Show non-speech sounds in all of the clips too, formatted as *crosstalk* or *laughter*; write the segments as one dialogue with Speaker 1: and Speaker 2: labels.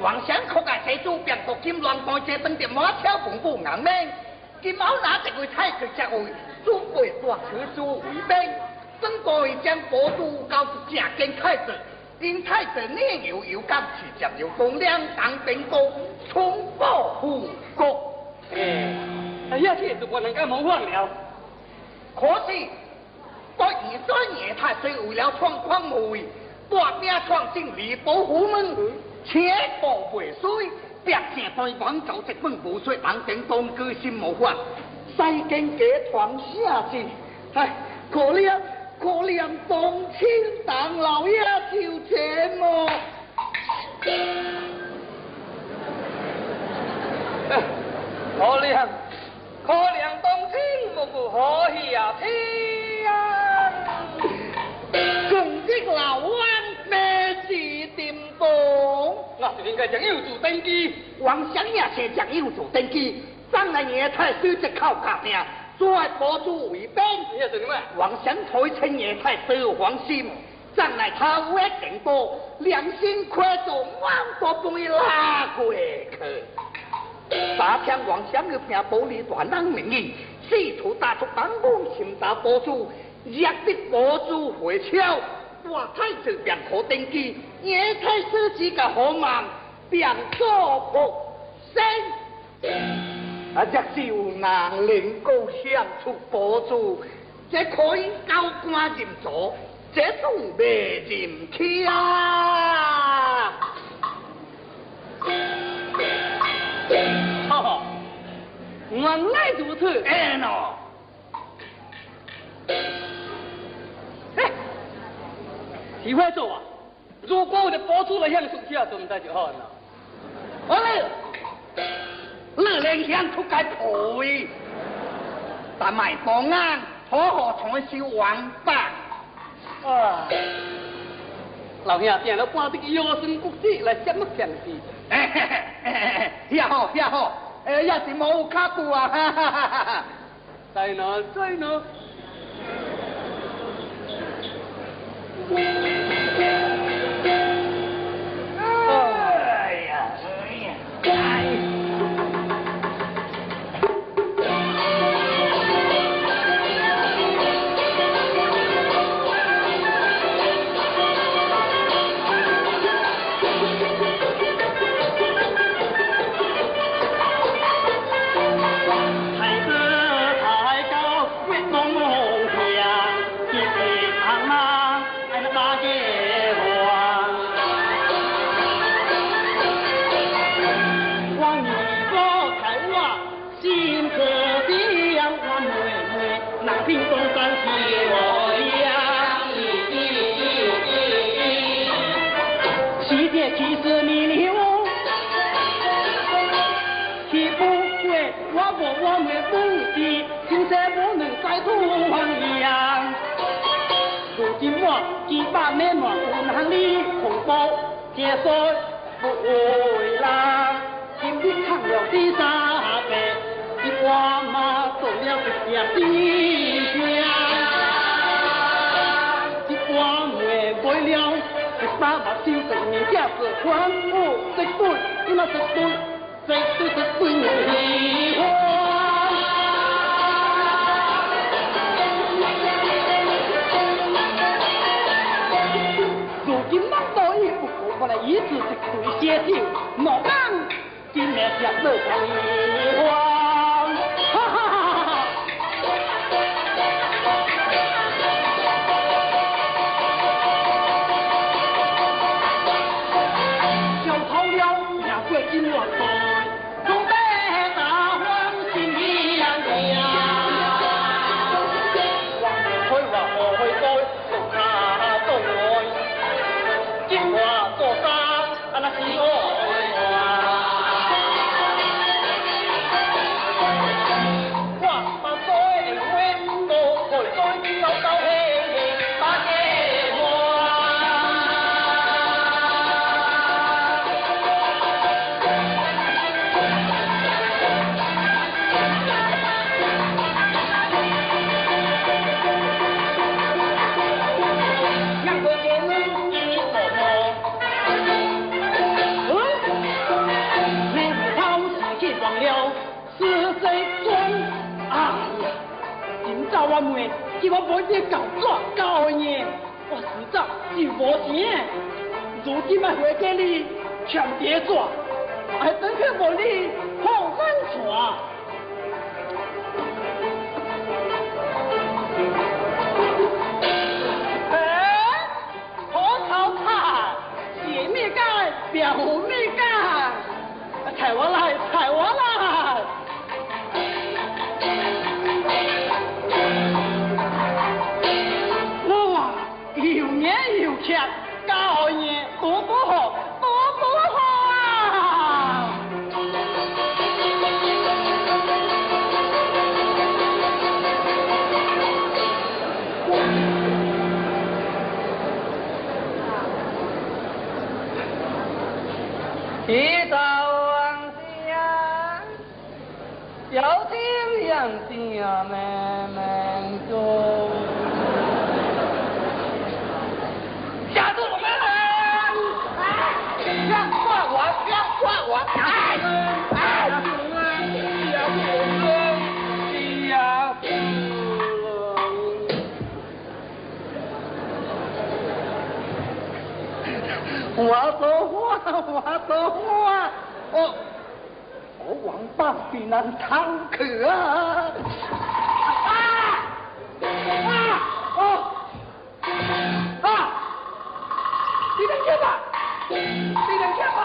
Speaker 1: 王祥可爱谁主变金乱搬这本的马车蓬勃硬面，金毛拿一位太去接位，准备大车主为兵，真国将国都交出正经太子，因太子内又有感，是接有公粮当兵多，冲破虎国。哎
Speaker 2: 呀，这是我能干么忘了？
Speaker 1: 可惜，我二三眼，他岁为了闯关无。大兵创新李伯虎门，且步未水，百姓在王朝一本无罪，当顶当居心无法，西京街闯下去，唉，可怜可怜冬青党老爷就这么。
Speaker 3: 可怜，可怜，*laughs* 当青，无不何以啊？天！
Speaker 2: 我就应该将有主登基。
Speaker 1: 王祥也是将有主登基，张来爷太师只靠革命，在博主为兵。你
Speaker 2: 要做咩？
Speaker 1: 王祥推称爷太师黄心。将来他会更多，良心快做万多不会拉过去。打听王祥的片玻璃断人名义，试图打出版本，寻找博主，压的博主回敲，我太子便可登基，也太司机个好忙，便做不生。啊，若是有能令够相出博主，这可以高官任座。这种没人气啊！
Speaker 2: 哈哈，原
Speaker 3: 来
Speaker 2: 如此，
Speaker 1: 哎喏，
Speaker 2: 哎，喜欢做啊！如果我的播出了像手机啊，怎么在就好了？
Speaker 1: 哎，那联想出该破的，但卖保安，好好传销王八。
Speaker 2: 啊！老兄点了半
Speaker 3: 这
Speaker 2: 个腰身骨
Speaker 3: 质来什么相事？
Speaker 1: 嘿嘿嘿，也好也好，哎，也是冇卡过啊！哈哈哈哈
Speaker 2: 在哪在哪？
Speaker 3: *laughs* *laughs*
Speaker 2: 别说不回啦今天唱了第三遍，一碗嘛做了一些事情，一 thăng 把目睭，十 di 指，全部 Để chỉ qua mà tội 一字一句写酒，莫眼今夜像个同花我不会去告状告你。我实在是没钱如今嘛回给你抢劫做还等是玻你好难做哎好好看姐妹干表妹干。踩完了踩完了啊，走啊，
Speaker 1: 哦。
Speaker 2: 我王八比难
Speaker 1: 堂客啊！啊
Speaker 2: 啊哦啊！你
Speaker 3: 能听吗？你能听吗？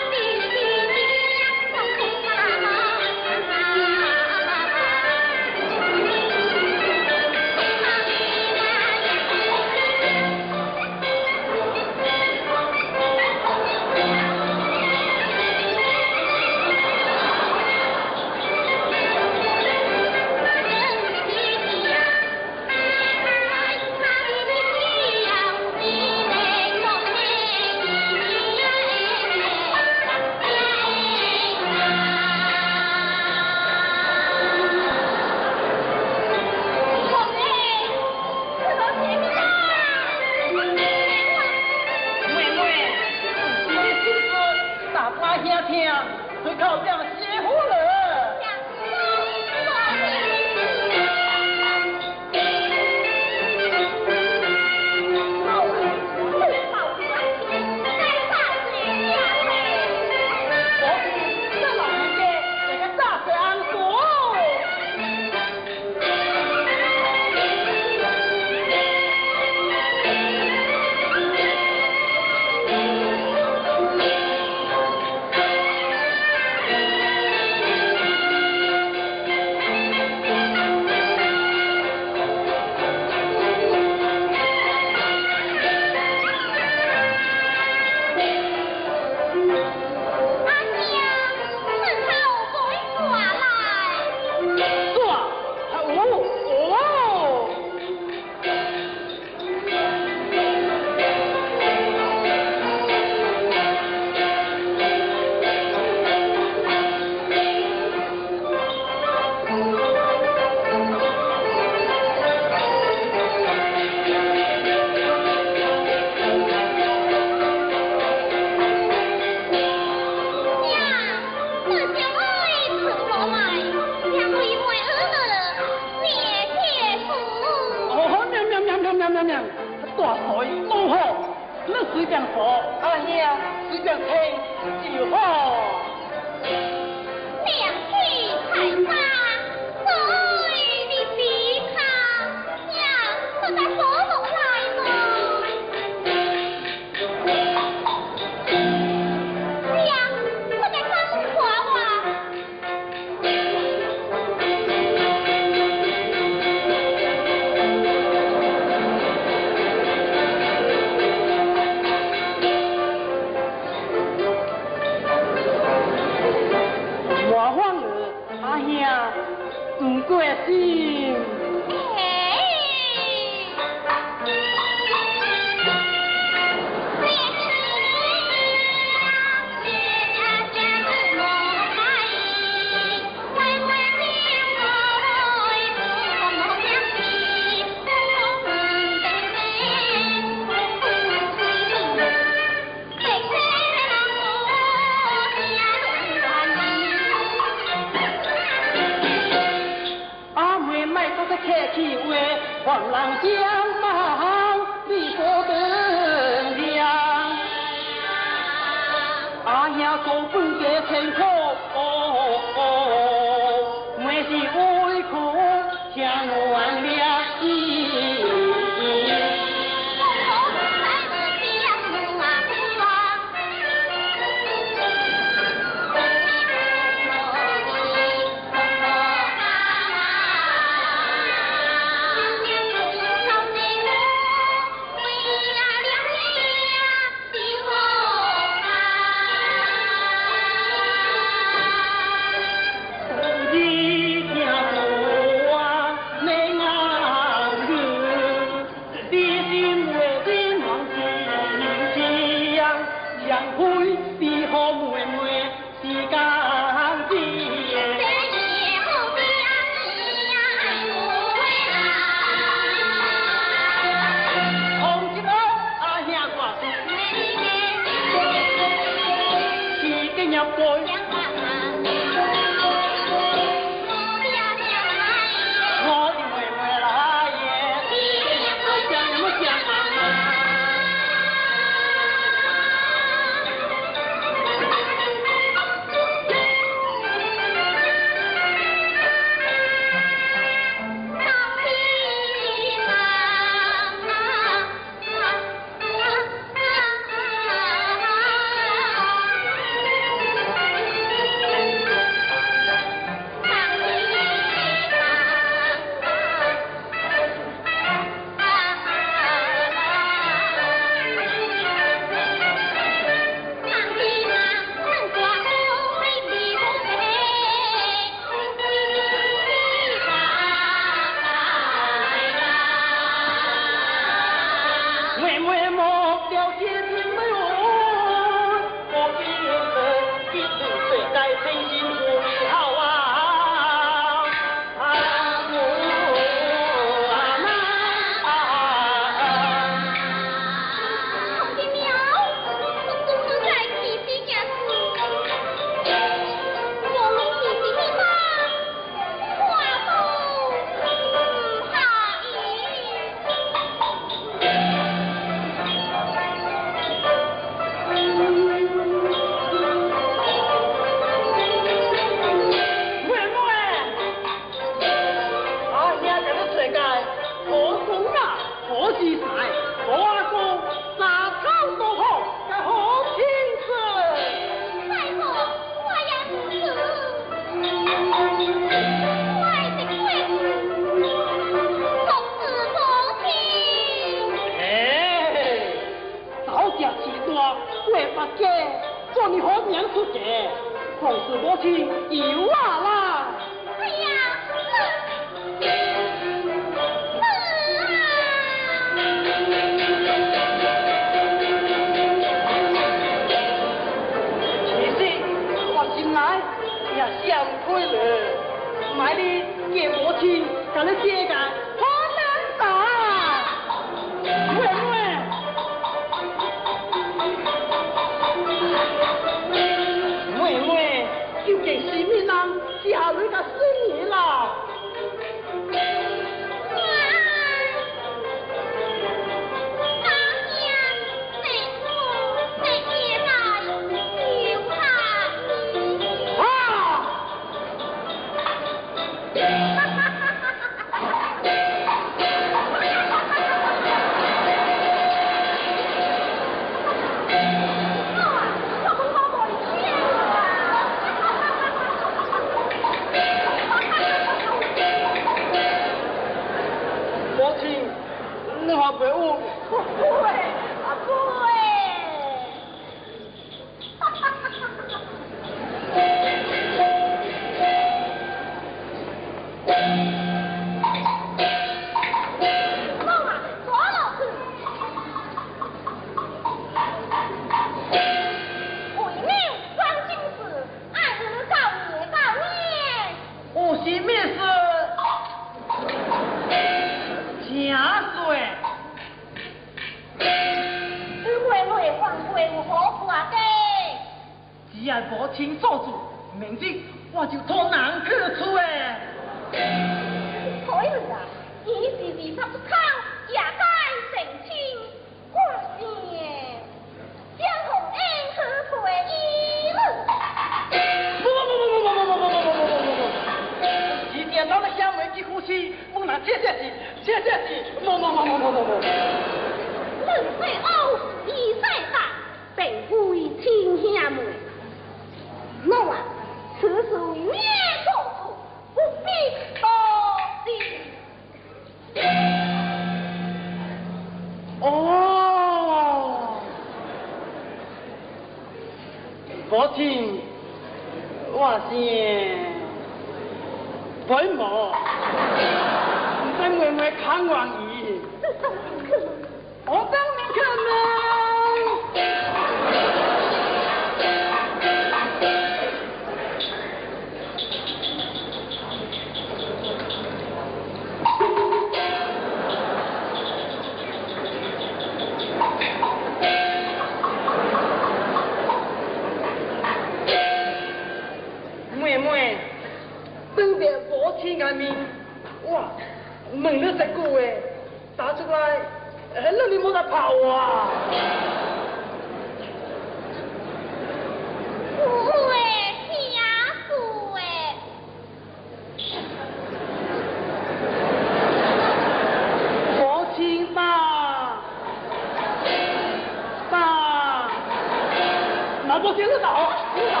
Speaker 2: 啊不领导领导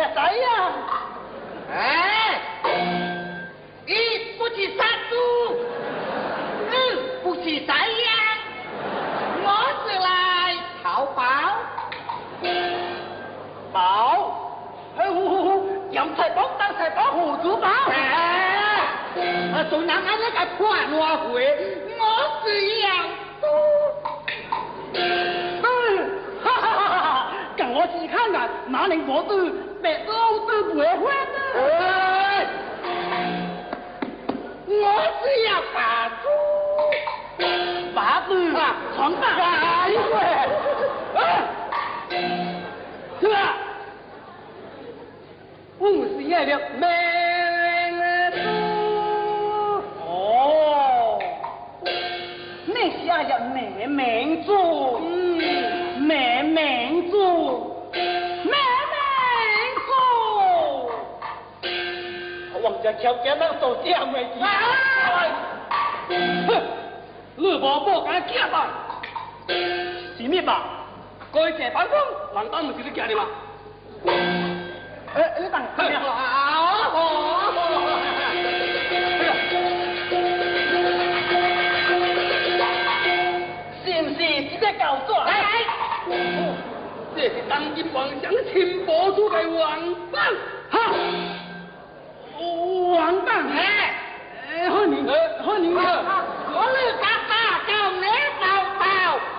Speaker 2: là giấy à?
Speaker 1: À ý bố chỉ sát tu. Ừ bố chỉ giấy à ngó sự lại. Thảo báo
Speaker 2: bảo. Hư hư hư dòng thầy bóng tăng thầy bóng hù chú báo à
Speaker 1: à tụi nắng ăn lấy cả quả nua huế ngó sự à
Speaker 2: 哪能我都白都都不会换呢？
Speaker 1: 我是要把猪，
Speaker 2: 把猪啊，床上哎
Speaker 1: 呦喂，
Speaker 2: 啊，是吧？我是要了买猪，哦，那是要要买买猪。我们家条件能做。哼，你无报敢假扮，是咩吧？
Speaker 3: 该借反方，人当唔是你假的吗？
Speaker 2: 哎，你等，是唔是直接告状？来
Speaker 1: 来，这是
Speaker 2: 当今皇上亲保出的王榜，哈！王榜，哎，哎，欢迎，欢迎啊！
Speaker 1: 我你家大叫你报报，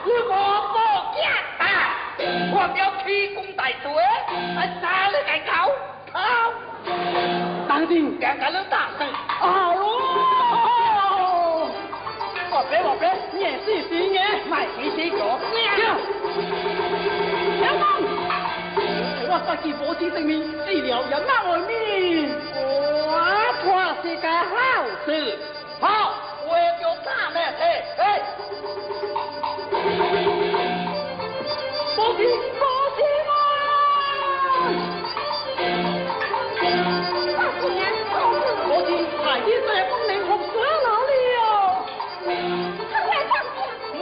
Speaker 1: 你我报假大，我要起功大罪，啊，啥你该搞？搞！
Speaker 2: 当今
Speaker 1: 讲讲你大声，
Speaker 2: 啊哟！我别我别，你也是是嘅，卖
Speaker 1: 起死我，
Speaker 2: 小梦，我杀鸡无知性命，治疗人马外面。我是个好事，好，我也就打咩嘿，哎，无知无知啊！无知害你。这风灵红死了。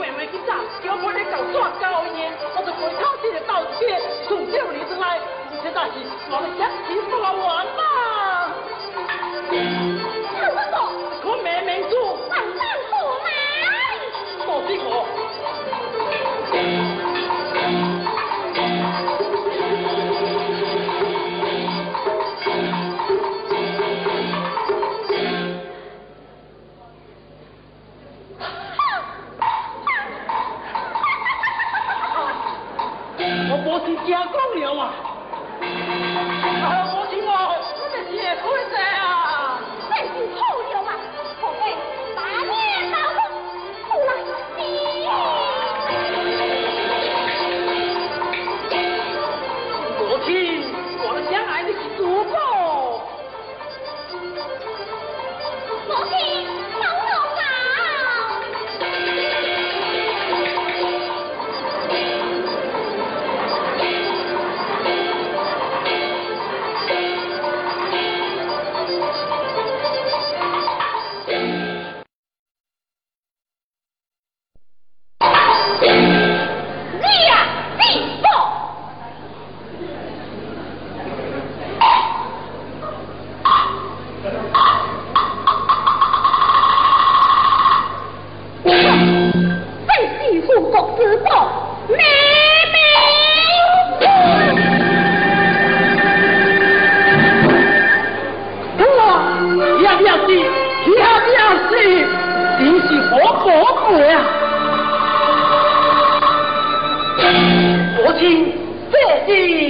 Speaker 2: 妹妹去找，叫我你。搞抓高烟，我就会靠这个道歉，从这里出来，这大事我们想起说完嘛。
Speaker 4: 做，
Speaker 2: 我知我。sí.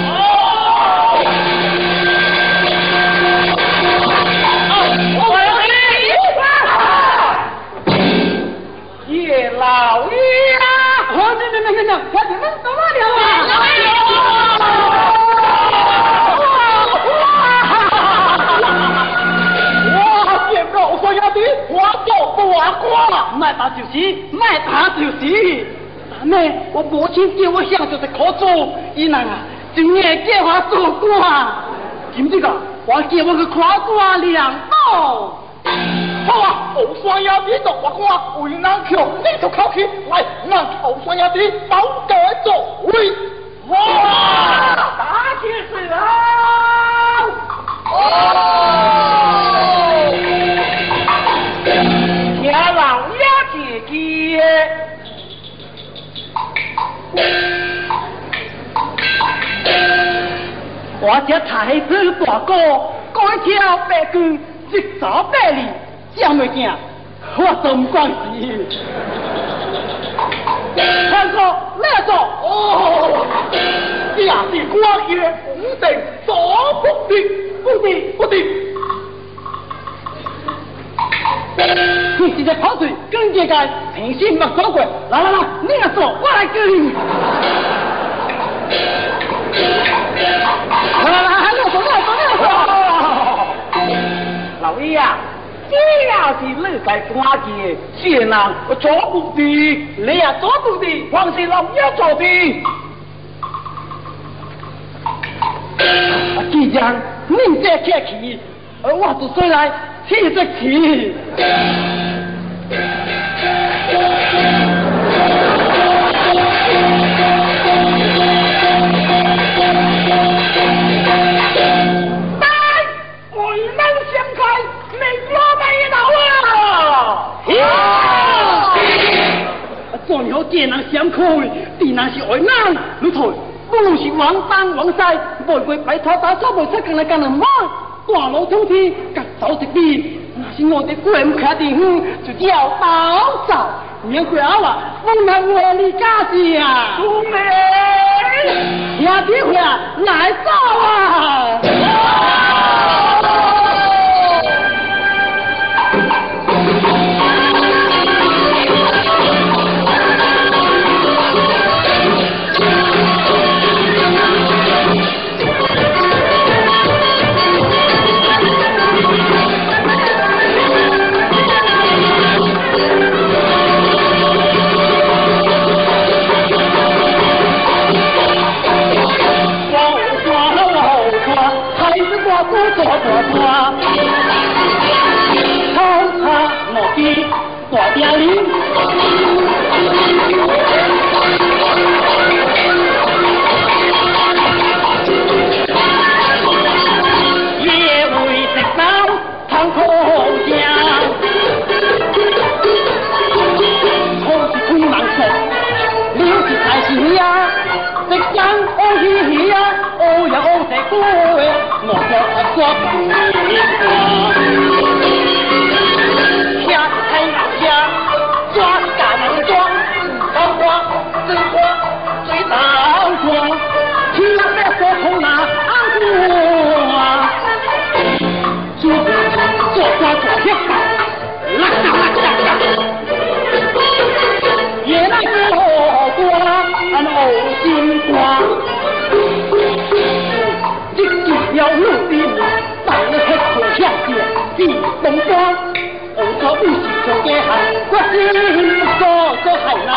Speaker 3: 老二啊！
Speaker 2: 哦，那那那那那，我点，那走慢点啊！老二！哇哈哈哈哈哈！哇，结我兄弟我做不玩歌了，唔爱打就席，唔爱打就席。阿妹，我母亲叫我乡就是苦做，伊人啊，就硬叫我做过啊，今子哥，我叫我去苦做两道。好
Speaker 3: 啊，
Speaker 2: 后山兄弟做我瓜，为难求你就考起来，让后山兄弟保家作为。哇，大件事啊！哦，
Speaker 1: 听老爷姐姐。
Speaker 2: 我这太子大哥，改条白棍，一早百里，将未见，我总关事。看过那走哦，这是官爷不定所不定，不定不定。你现在跑水更这个平心莫走过，来来来，你来走，我来救你。来来来，还有走，来走，来走。
Speaker 1: 老爷啊，只要是你在关键，
Speaker 2: 是难我做不的，你也做不的，王是老要做的。既然你这客气，我就算来听这气。啊做好见人想开，自然人是为难，如同不论是王丹王西，玫瑰白头到老不出干来干人骂，大路通天，各走一边，若是我的过唔开地方，就叫逃走。你要回来我不能为你家事啊！
Speaker 3: 苏梅，
Speaker 2: 兄弟啊，来走！啊 quả tiêu đi. Hãy subscribe cho kênh Ghiền Mì Gõ Để không bỏ lỡ những video hấp dẫn 我一定要努力我到了黑土下面地风光我做不行就给海我是一个个海浪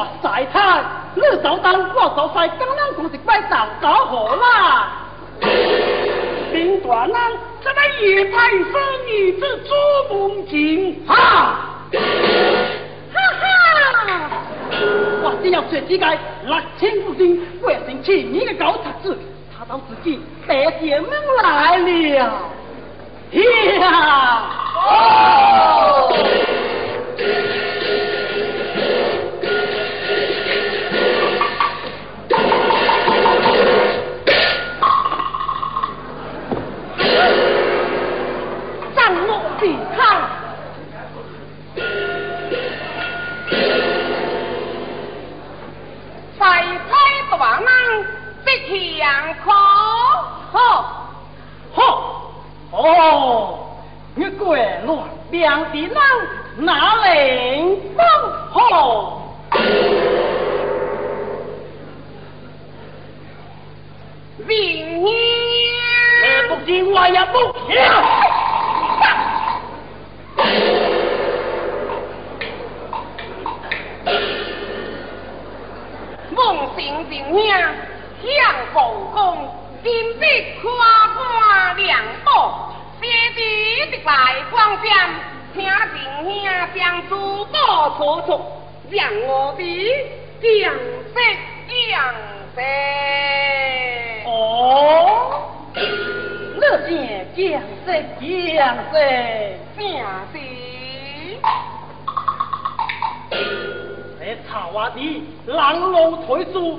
Speaker 2: 哇塞太，你走东我走西，刚刚讲一摆走走好啦。兵大人，这个夜派生意之朱
Speaker 3: 梦景，
Speaker 2: 哈，哈哈，我只要全世界六千夫人，过成千年的高才子，他到自己白姐们来了，呀！哦。
Speaker 1: 两口，好，
Speaker 2: 好，哦，你过乱两地人哪灵风好？
Speaker 1: 明年，
Speaker 2: 不听我也不跳。
Speaker 1: 梦醒明年。向后宫，金碧夸夸亮宝，谢帝的来光相，听见兄将珠宝错错，让我的将色将色。
Speaker 2: 哦，乐见将色将色，
Speaker 1: 将色。
Speaker 2: 这草洼地，狼龙退出。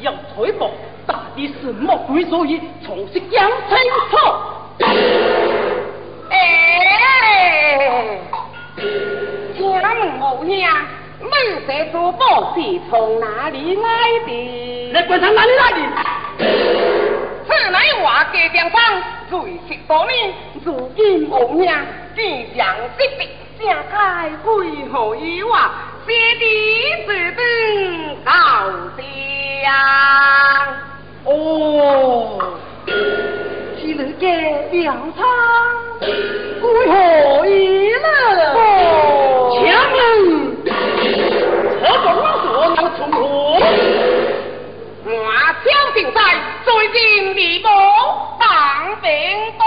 Speaker 2: 要退步，到底是莫归所以重新讲清楚。
Speaker 1: 哎，请问某兄，你这珠宝是从哪里来的？你
Speaker 2: 管他哪里来的？
Speaker 1: 此乃我家店方，瑞识多年，如今某兄即将失笔，下开为何与我？谢弟自登高殿。
Speaker 2: 哦，是你家粮仓归何意了？请问何种所能存活？
Speaker 1: 我小弟在最近离国当兵东。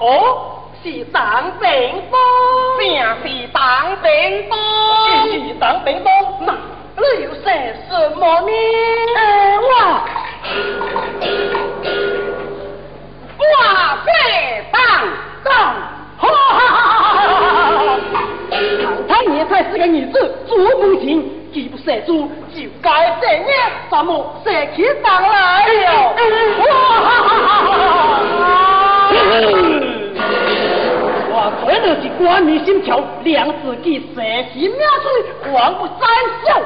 Speaker 2: 哦。是当兵多，正
Speaker 1: 是当兵多，是
Speaker 2: 当兵多，那你又说什么呢？我，
Speaker 1: 我这当
Speaker 2: 当，哈哈哈哈哈！他年才是个儿子，做母亲既不射猪，就该这样，怎么射起当来了？哇哈哈哈哈！这就是官迷心窍，两自己蛇心妙水，王不三笑。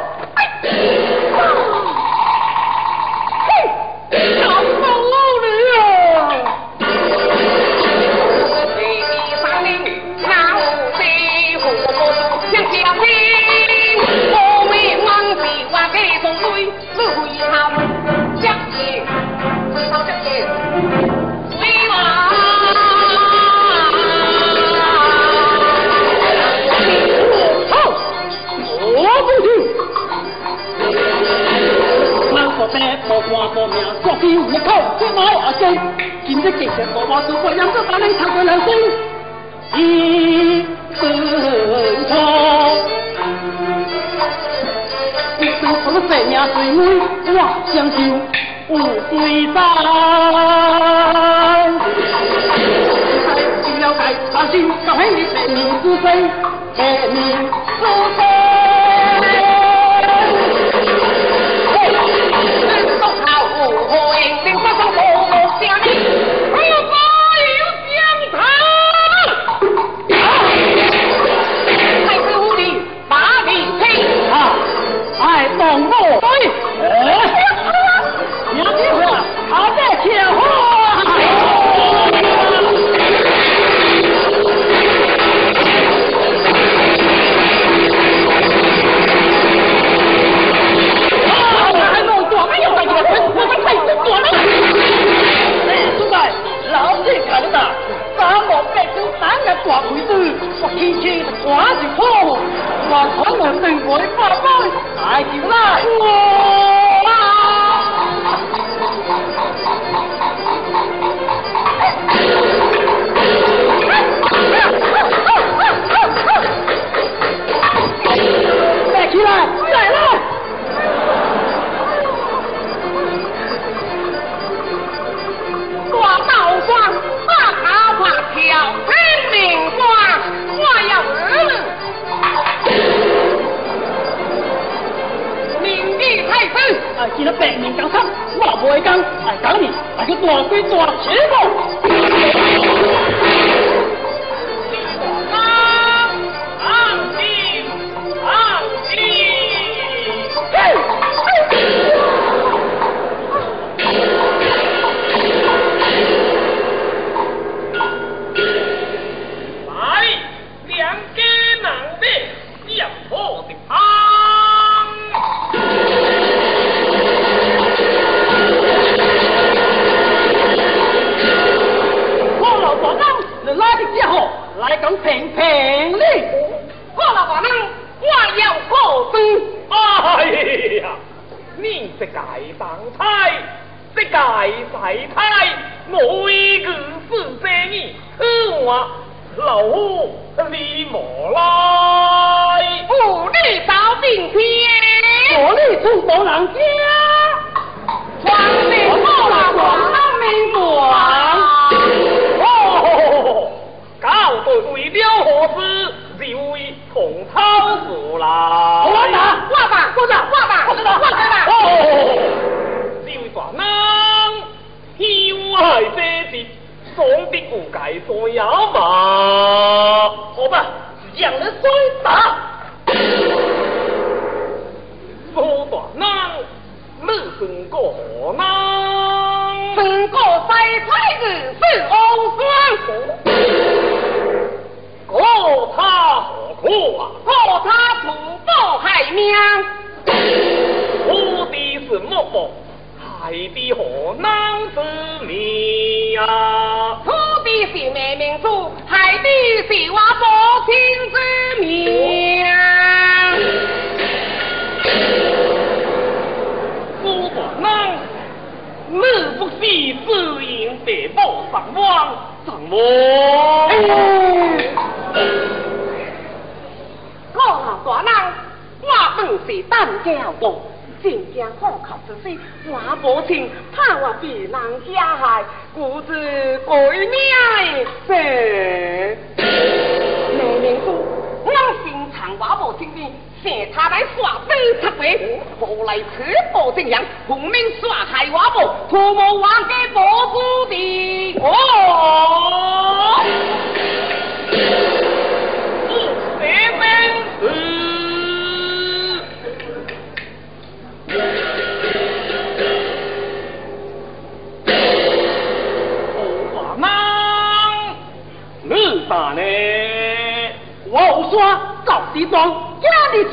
Speaker 2: 命，国计无口，出马阿公，今日见着我我是不让这大人唱过两声，一声唱，一声我的生命最美，我相信无罪在。今了解，放心，高兴的生命之水，生命之天天是欢喜歌，万款我活的发般爱，就拉。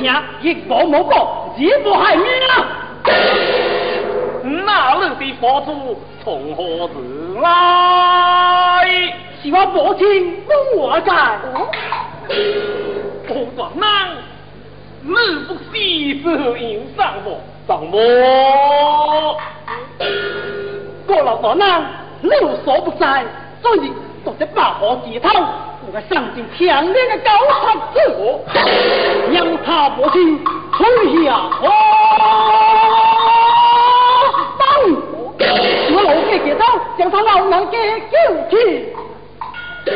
Speaker 2: 的钱亦无无过，亦无害命啊！
Speaker 3: 那你的佛祖从何而来？
Speaker 2: 是我母亲问我在。
Speaker 3: 不大人，你不是是应上我上我？
Speaker 2: 我老大娘你有所不在，所以做这八号之头，我该上尽强烈的高杀之火，让他母亲吹下火当，我老家接头将他老娘给救起。我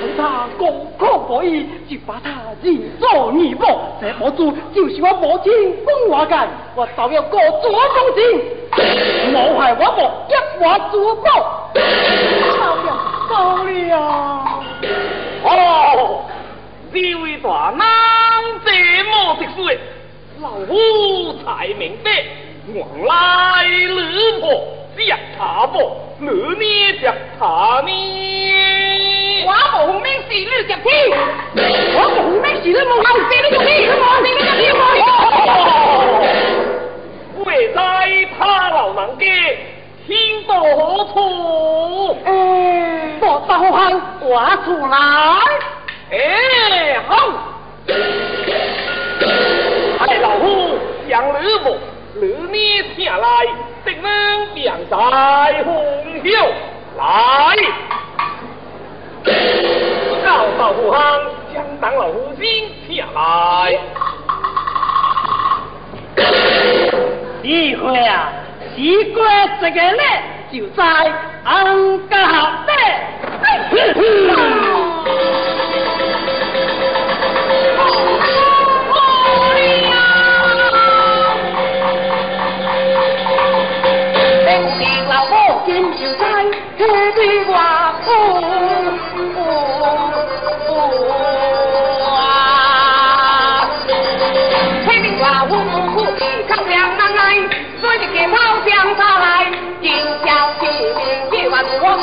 Speaker 2: 对他功课不义，就把他认作义母。这佛祖就是我母亲本我干，我早要过做母亲，谋害我母，一我祖报。高了，高了。
Speaker 3: 哦，这位大人这么直说，老夫才明白，原来你婆脚踏步，你捏脚踏呢。我
Speaker 1: 无名是你接天，
Speaker 2: 我无名是你无后是你接天，我是你
Speaker 1: 接天我。
Speaker 3: 为在他老人家听到何处？嗯，
Speaker 2: 我导航画出来。
Speaker 3: 哎，好。哎将吕布，吕你请来，定能便在红袖来。告到武行，将当老夫亲。请来。
Speaker 2: 一会啊，西瓜这个呢，就在安家的。
Speaker 1: 老母
Speaker 2: 今就在天地外
Speaker 1: 所以给炮将他来，今宵清明夜晚黄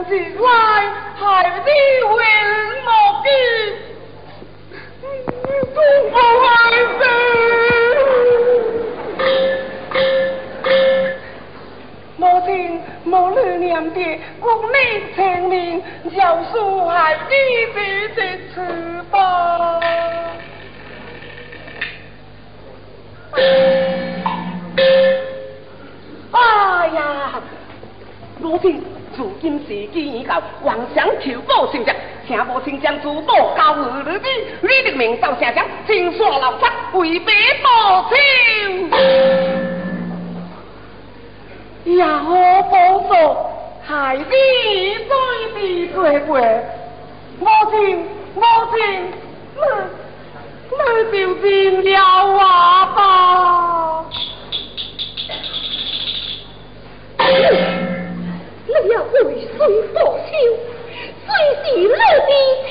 Speaker 2: 两日来，
Speaker 4: 害你为莫记，终不爱生。母亲，母女念爹，国你清明，饶恕孩子的的词吧。
Speaker 1: 哎呀，母亲，今时机已到，皇上求保成着，请母亲将珠宝交予你的，你的名到下江，请刷老七，回禀母亲。
Speaker 2: 也好保守，孩子最的最贵。母亲，母亲，你
Speaker 4: 你就认了我吧。要为谁所求？虽是乐的。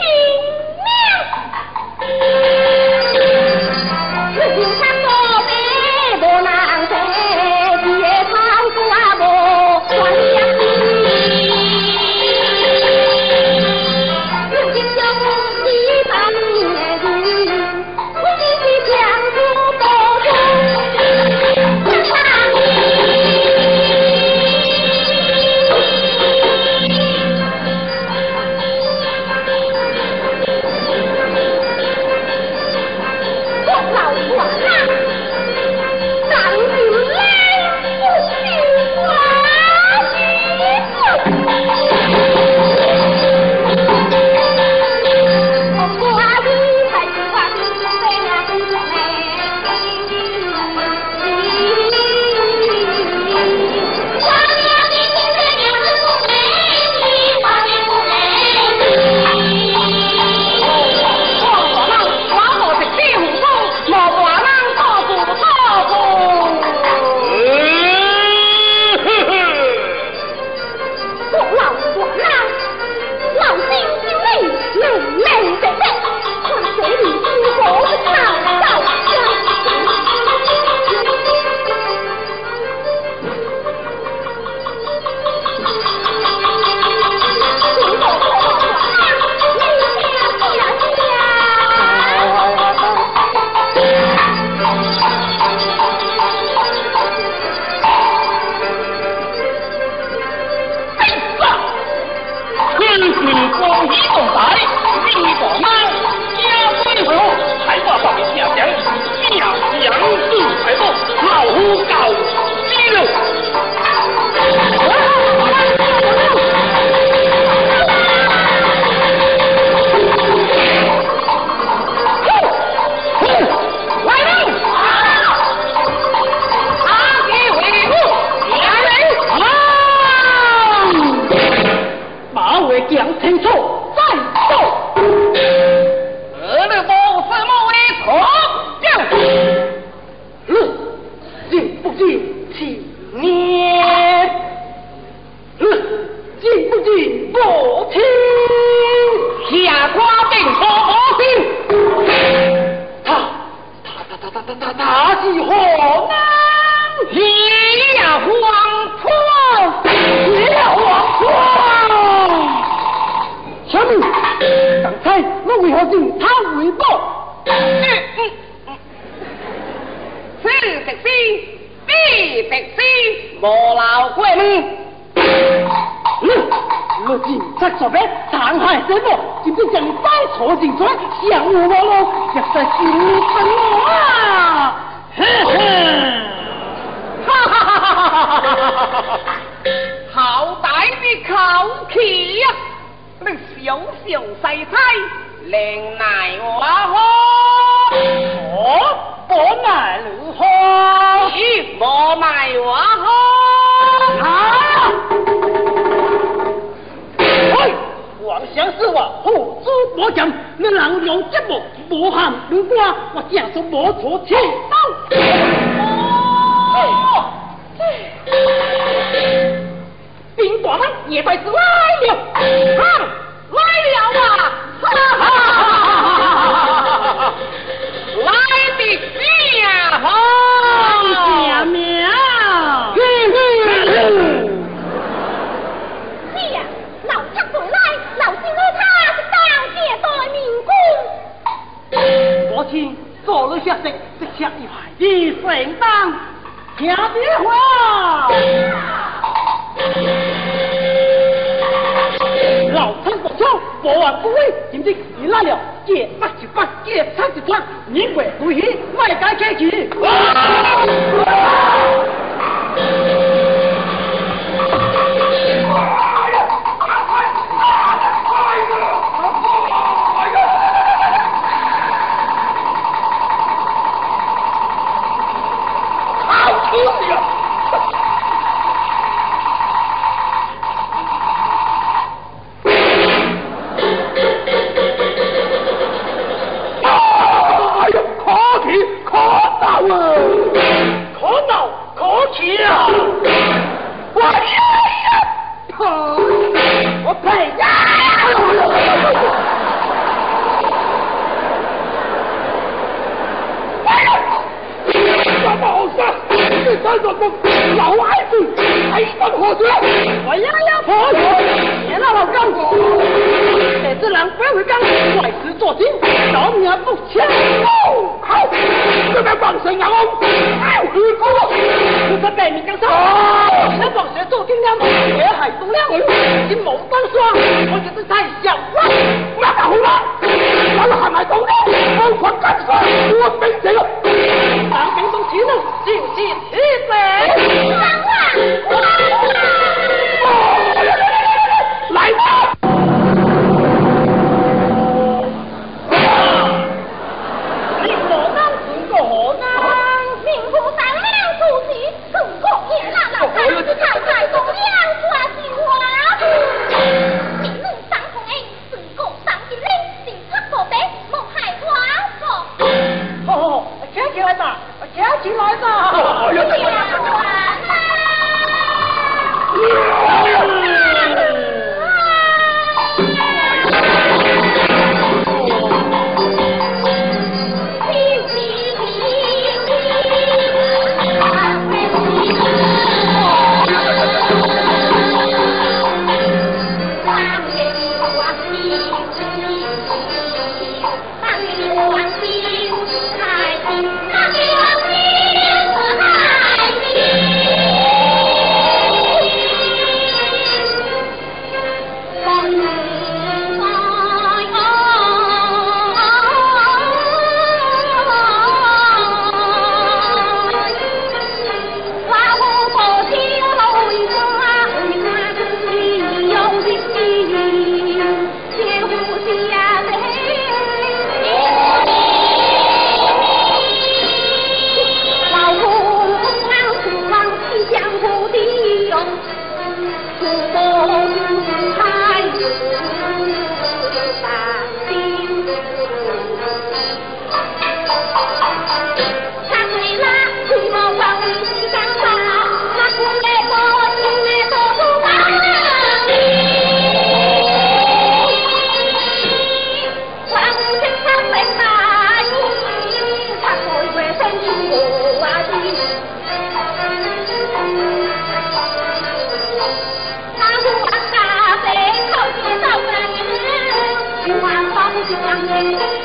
Speaker 4: Thank you.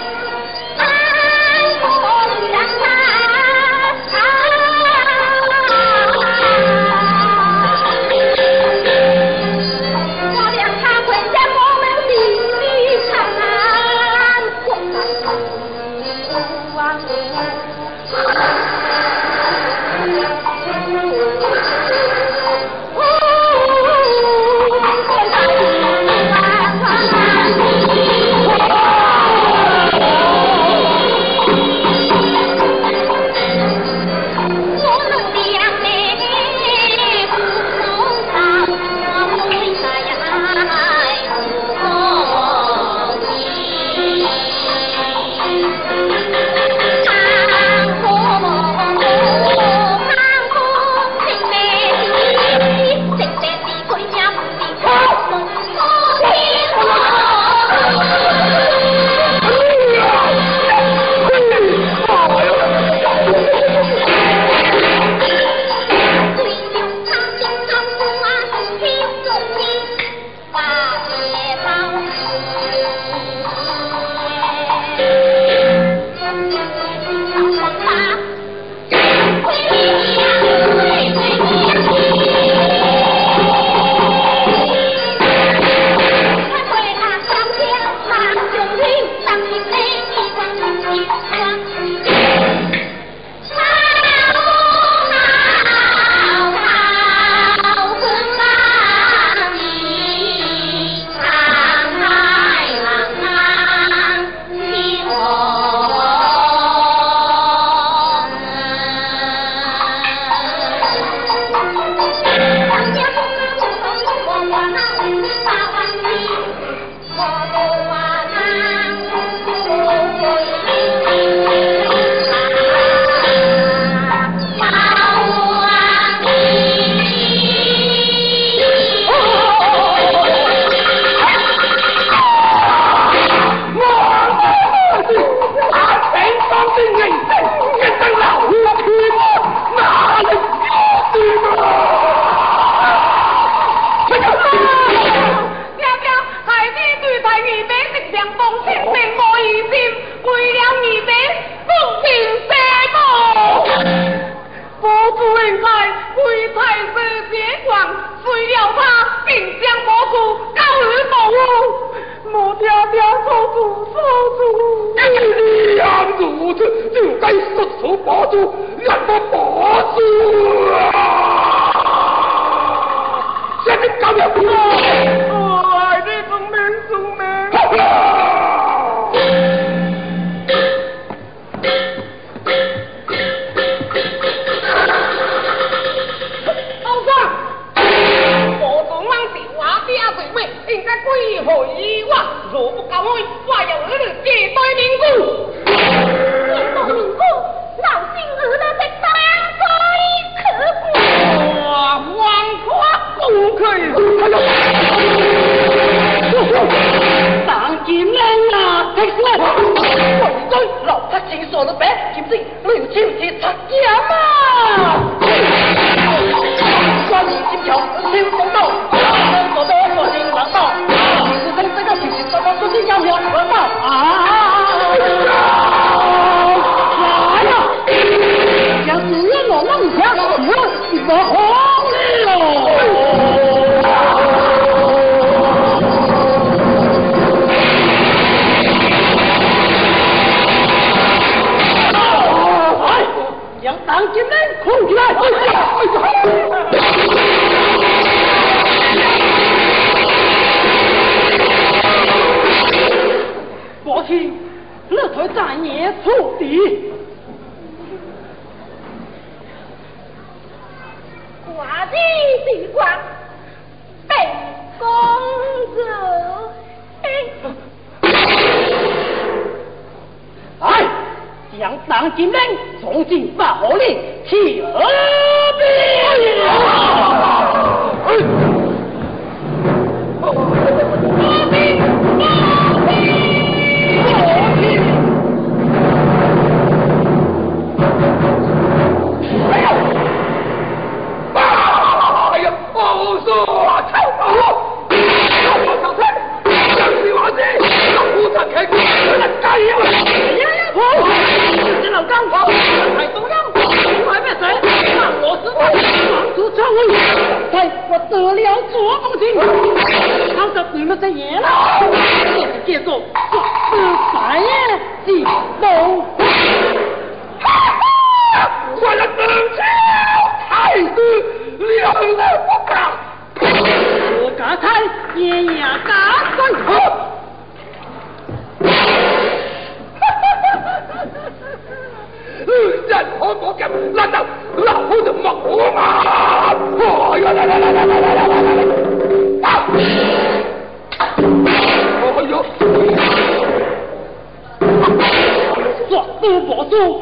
Speaker 4: 主你
Speaker 3: 主你个无耻就该死守佛祖让我佛祖啊下面搞点
Speaker 2: 都